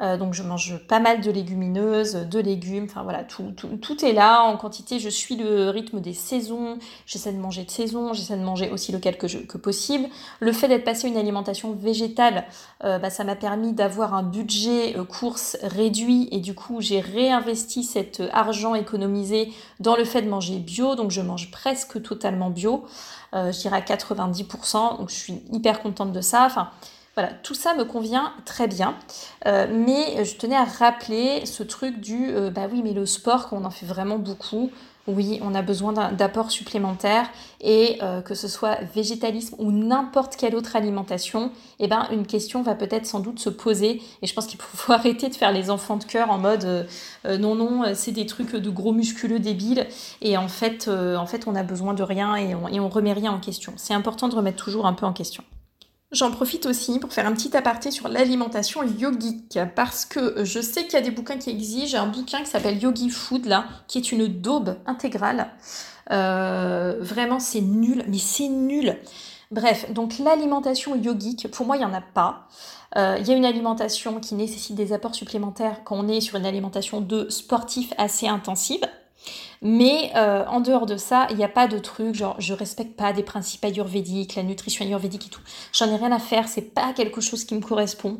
Euh, donc je mange pas mal de légumineuses, de légumes, enfin voilà, tout, tout, est là en quantité. Je suis le rythme des saisons, j'essaie de manger de saison, j'essaie de manger aussi local que, possible. Le fait d'être passé à une alimentation végétale, euh, bah, ça m'a permis d'avoir un budget euh, course réduit et du coup j'ai réinvesti cet argent économisé dans le fait de manger bio, donc je mange presque totalement bio, je dirais à 90%, donc je suis hyper contente de ça. Voilà, tout ça me convient très bien. Euh, mais je tenais à rappeler ce truc du euh, bah oui, mais le sport, on en fait vraiment beaucoup, oui, on a besoin d'apports supplémentaires et euh, que ce soit végétalisme ou n'importe quelle autre alimentation, eh ben, une question va peut-être sans doute se poser et je pense qu'il faut arrêter de faire les enfants de cœur en mode non, non, c'est des trucs de gros musculeux débiles et en fait, on a besoin de rien et et on remet rien en question. C'est important de remettre toujours un peu en question. J'en profite aussi pour faire un petit aparté sur l'alimentation yogique parce que je sais qu'il y a des bouquins qui exigent. Un bouquin qui s'appelle Yogi Food là, qui est une daube intégrale. Euh, vraiment, c'est nul, mais c'est nul. Bref, donc l'alimentation yogique, pour moi, il n'y en a pas. Euh, il y a une alimentation qui nécessite des apports supplémentaires quand on est sur une alimentation de sportif assez intensive. Mais euh, en dehors de ça, il n'y a pas de truc genre je respecte pas des principes ayurvédiques, la nutrition ayurvédique et tout. J'en ai rien à faire, c'est pas quelque chose qui me correspond.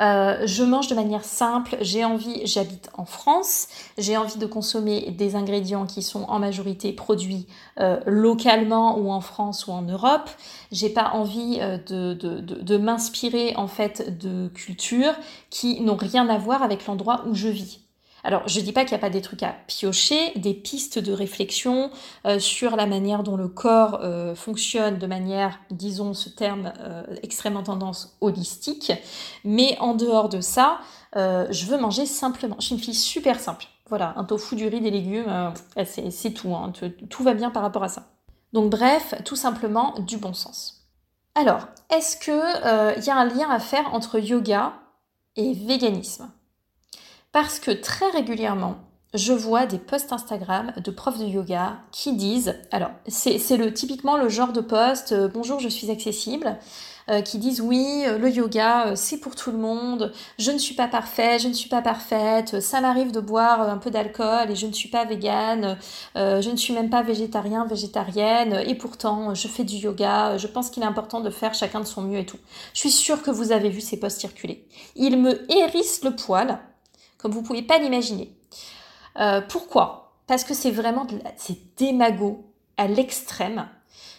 Euh, je mange de manière simple, j'ai envie, j'habite en France, j'ai envie de consommer des ingrédients qui sont en majorité produits euh, localement ou en France ou en Europe. J'ai pas envie de, de, de, de m'inspirer en fait de cultures qui n'ont rien à voir avec l'endroit où je vis. Alors, je ne dis pas qu'il n'y a pas des trucs à piocher, des pistes de réflexion euh, sur la manière dont le corps euh, fonctionne de manière, disons ce terme euh, extrêmement tendance holistique, mais en dehors de ça, je veux manger simplement. Je suis une fille super simple. Voilà, un tofu, du riz, des légumes, c'est tout, hein. tout va bien par rapport à ça. Donc bref, tout simplement du bon sens. Alors, est-ce qu'il y a un lien à faire entre yoga et véganisme? Parce que très régulièrement, je vois des posts Instagram de profs de yoga qui disent, alors c'est typiquement le genre de post euh, bonjour je suis accessible, euh, qui disent oui euh, le yoga c'est pour tout le monde, je ne suis pas parfaite, je ne suis pas parfaite, ça m'arrive de boire un peu d'alcool et je ne suis pas végane, je ne suis même pas végétarien, végétarienne. Et pourtant je fais du yoga, je pense qu'il est important de faire chacun de son mieux et tout. Je suis sûre que vous avez vu ces posts circuler. Ils me hérissent le poil comme vous pouvez pas l'imaginer. Euh, pourquoi? Parce que c'est vraiment démago à l'extrême.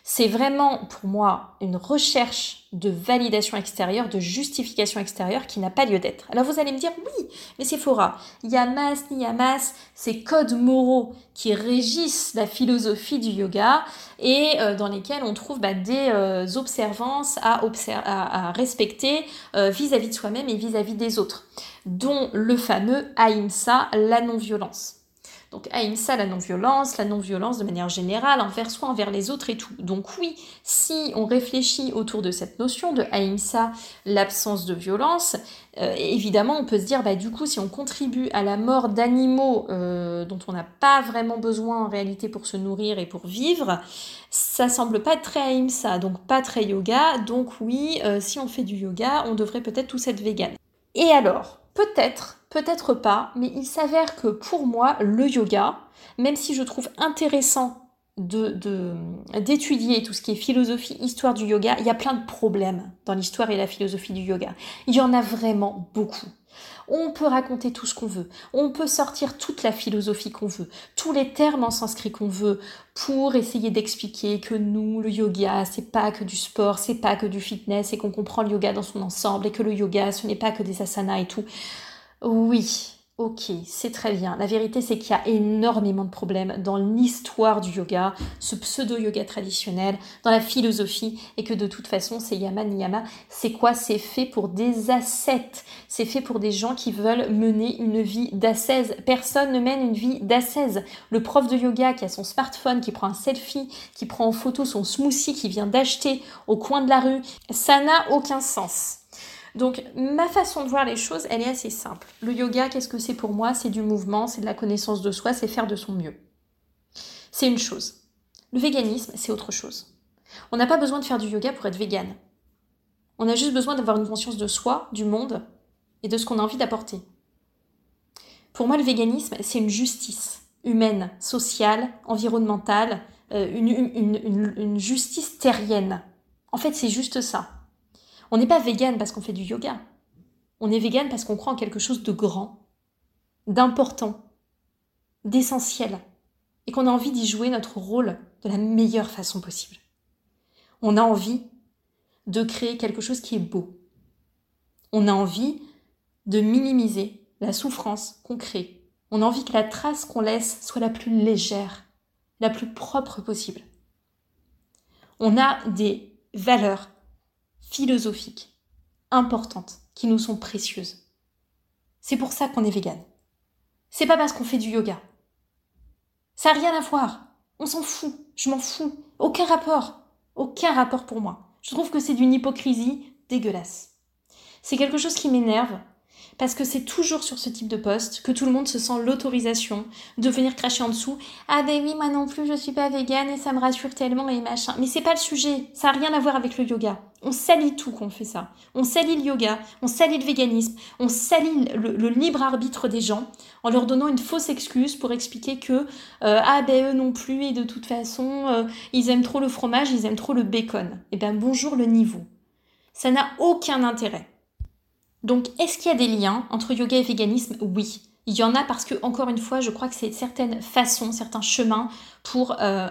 C'est vraiment pour moi une recherche de validation extérieure, de justification extérieure qui n'a pas lieu d'être. Alors vous allez me dire oui, mais c'est fora. Yamas, niyamas, ces codes moraux qui régissent la philosophie du yoga et euh, dans lesquels on trouve bah, des euh, observances à, respecter vis-à-vis -vis de soi-même et vis-à-vis -vis des autres dont le fameux Ahimsa, la non-violence. Donc Ahimsa, la non-violence, la non-violence de manière générale, envers soi, envers les autres et tout. Donc oui, si on réfléchit autour de cette notion de Ahimsa, l'absence de violence, euh, évidemment on peut se dire, bah du coup, si on contribue à la mort d'animaux euh, dont on n'a pas vraiment besoin en réalité pour se nourrir et pour vivre, ça semble pas très Ahimsa, donc pas très yoga. Donc oui, euh, si on fait du yoga, on devrait peut-être tous être vegan. Et alors Peut-être, peut-être pas, mais il s'avère que pour moi, le yoga, même si je trouve intéressant d'étudier tout ce qui est philosophie, histoire du yoga, il y a plein de problèmes dans l'histoire et la philosophie du yoga. Il y en a vraiment beaucoup. On peut raconter tout ce qu'on veut, on peut sortir toute la philosophie qu'on veut, tous les termes en sanskrit qu'on veut pour essayer d'expliquer que nous, le yoga, c'est pas que du sport, c'est pas que du fitness et qu'on comprend le yoga dans son ensemble et que le yoga, ce n'est pas que des asanas et tout. Oui, Ok, c'est très bien. La vérité, c'est qu'il y a énormément de problèmes dans l'histoire du yoga, ce pseudo-yoga traditionnel, dans la philosophie, et que de toute façon, c'est yama niyama. C'est quoi? C'est fait pour des ascètes. C'est fait pour des gens qui veulent mener une vie d'ascèse. Personne ne mène une vie d'ascèse. Le prof de yoga qui a son smartphone, qui prend un selfie, qui prend en photo son smoothie qu'il vient d'acheter au coin de la rue, ça n'a aucun sens. Donc ma façon de voir les choses, elle est assez simple. Le yoga, qu'est-ce que c'est pour moi? C'est du mouvement, c'est de la connaissance de soi, c'est faire de son mieux. C'est une chose. Le véganisme, c'est autre chose. On n'a pas besoin de faire du yoga pour être végane. On a juste besoin d'avoir une conscience de soi, du monde et de ce qu'on a envie d'apporter. Pour moi, le véganisme, c'est une justice humaine, sociale, environnementale, euh, une justice terrienne. En fait, c'est juste ça. On n'est pas vegan parce qu'on fait du yoga. On est vegan parce qu'on croit en quelque chose de grand, d'important, d'essentiel, et qu'on a envie d'y jouer notre rôle de la meilleure façon possible. On a envie de créer quelque chose qui est beau, On a envie de minimiser la souffrance qu'on crée. On a envie que la trace qu'on laisse soit la plus légère, la plus propre possible. On a des valeurs philosophiques importantes qui nous sont précieuses. C'est pour ça qu'on est vegan. C'est pas parce qu'on fait du yoga. Ça n'a rien à voir. On s'en fout. Je m'en fous. Aucun rapport. Aucun rapport pour moi. Je trouve que c'est d'une hypocrisie dégueulasse. C'est quelque chose qui m'énerve parce que c'est toujours sur ce type de poste que tout le monde se sent l'autorisation de venir cracher en dessous. Ah ben oui, moi non plus, je suis pas végane et ça me rassure tellement et machin. Mais c'est pas le sujet, ça a rien à voir avec le yoga. On salit tout quand on fait ça. On salit le yoga, on salit le véganisme, on salit le, libre arbitre des gens en leur donnant une fausse excuse pour expliquer que euh, ah ben eux non plus et de toute façon euh, ils aiment trop le fromage, ils aiment trop le bacon. Eh ben bonjour le niveau. Ça n'a aucun intérêt. Donc, est-ce qu'il y a des liens entre yoga et véganisme? Oui. Il y en a parce que, encore une fois, je crois que c'est certaines façons, certains chemins pour euh,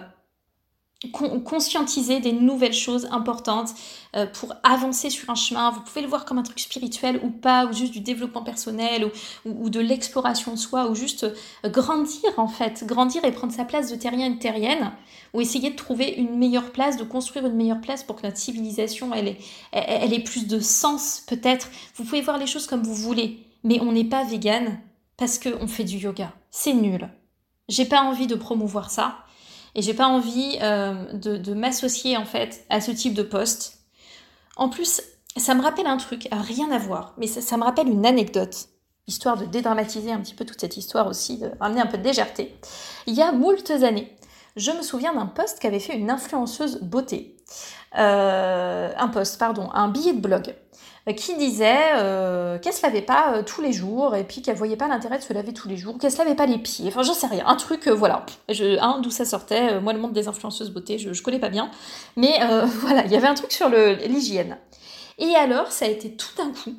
conscientiser des nouvelles choses importantes, euh, pour avancer sur un chemin. Vous pouvez le voir comme un truc spirituel ou pas, ou juste du développement personnel, ou, de l'exploration de soi, ou juste euh, grandir en fait, grandir et prendre sa place de terrien et de terrienne, ou essayer de trouver une meilleure place, de construire une meilleure place pour que notre civilisation elle ait, elle ait plus de sens peut-être. Vous pouvez voir les choses comme vous voulez, mais on n'est pas vegan parce qu'on fait du yoga. C'est nul. J'ai pas envie de promouvoir ça et j'ai pas envie euh, de, m'associer en fait à ce type de poste. En plus, ça me rappelle un truc, à rien à voir, mais ça, me rappelle une anecdote, histoire de dédramatiser un petit peu toute cette histoire aussi, de ramener un peu de légèreté. Il y a moultes années, je me souviens d'un poste qu'avait fait une influenceuse beauté. Euh, un post, pardon, un billet de blog qui disait euh, qu'elle se lavait pas euh, tous les jours et puis qu'elle voyait pas l'intérêt de se laver tous les jours, qu'elle se lavait pas les pieds, enfin j'en sais rien, un truc, voilà, je, d'où ça sortait, moi le monde des influenceuses beauté, je, je connais pas bien, mais voilà, il y avait un truc sur l'hygiène. Et alors, ça a été tout d'un coup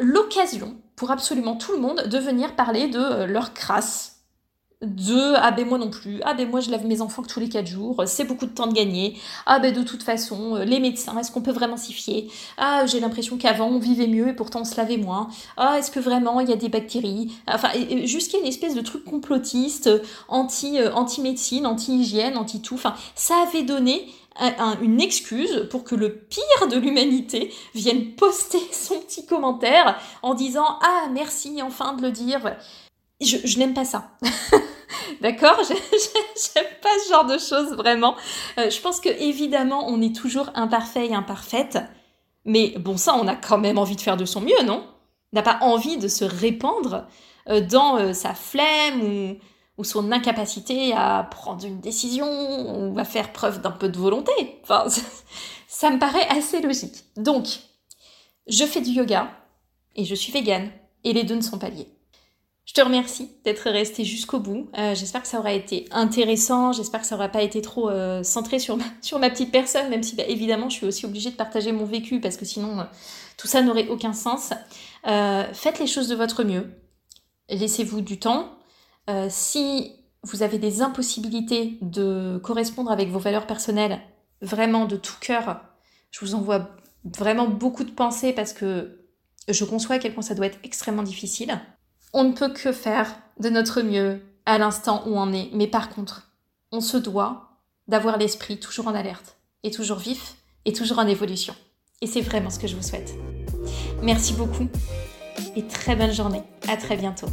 l'occasion pour absolument tout le monde de venir parler de leur crasse, de ah ben moi non plus, ah ben moi je lave mes enfants que tous les 4 jours, c'est beaucoup de temps de gagner, ah ben de toute façon, euh, les médecins, est-ce qu'on peut vraiment s'y fier? Ah j'ai l'impression qu'avant on vivait mieux et pourtant on se lavait moins, ah est-ce que vraiment il y a des bactéries? Enfin jusqu'à une espèce de truc complotiste, anti, euh, anti-médecine, anti-hygiène, anti-tout, enfin ça avait donné une excuse pour que le pire de l'humanité vienne poster son petit commentaire en disant ah merci enfin de le dire. Je n'aime pas ça. D'accord J'aime pas ce genre de choses vraiment. Euh, je pense que évidemment, on est toujours imparfait et imparfaite. Mais bon, ça, on a quand même envie de faire de son mieux, non? On n'a pas envie de se répandre euh, dans euh, sa flemme ou, ou, son incapacité à prendre une décision ou à faire preuve d'un peu de volonté. Enfin, ça me paraît assez logique. Donc, je fais du yoga et je suis végane. Et les deux ne sont pas liés. Je te remercie d'être resté jusqu'au bout. Euh, j'espère que ça aura été intéressant. J'espère que ça aura pas été trop euh, centré sur ma, petite personne, même si bah, évidemment je suis aussi obligée de partager mon vécu parce que sinon euh, tout ça n'aurait aucun sens. faites les choses de votre mieux. Laissez-vous du temps. si vous avez des impossibilités de correspondre avec vos valeurs personnelles, vraiment de tout cœur, je vous envoie vraiment beaucoup de pensées parce que je conçois à quel point ça doit être extrêmement difficile. On ne peut que faire de notre mieux à l'instant où on est, mais par contre, on se doit d'avoir l'esprit toujours en alerte, et toujours vif, et toujours en évolution. Et c'est vraiment ce que je vous souhaite. Merci beaucoup, et très bonne journée. À très bientôt.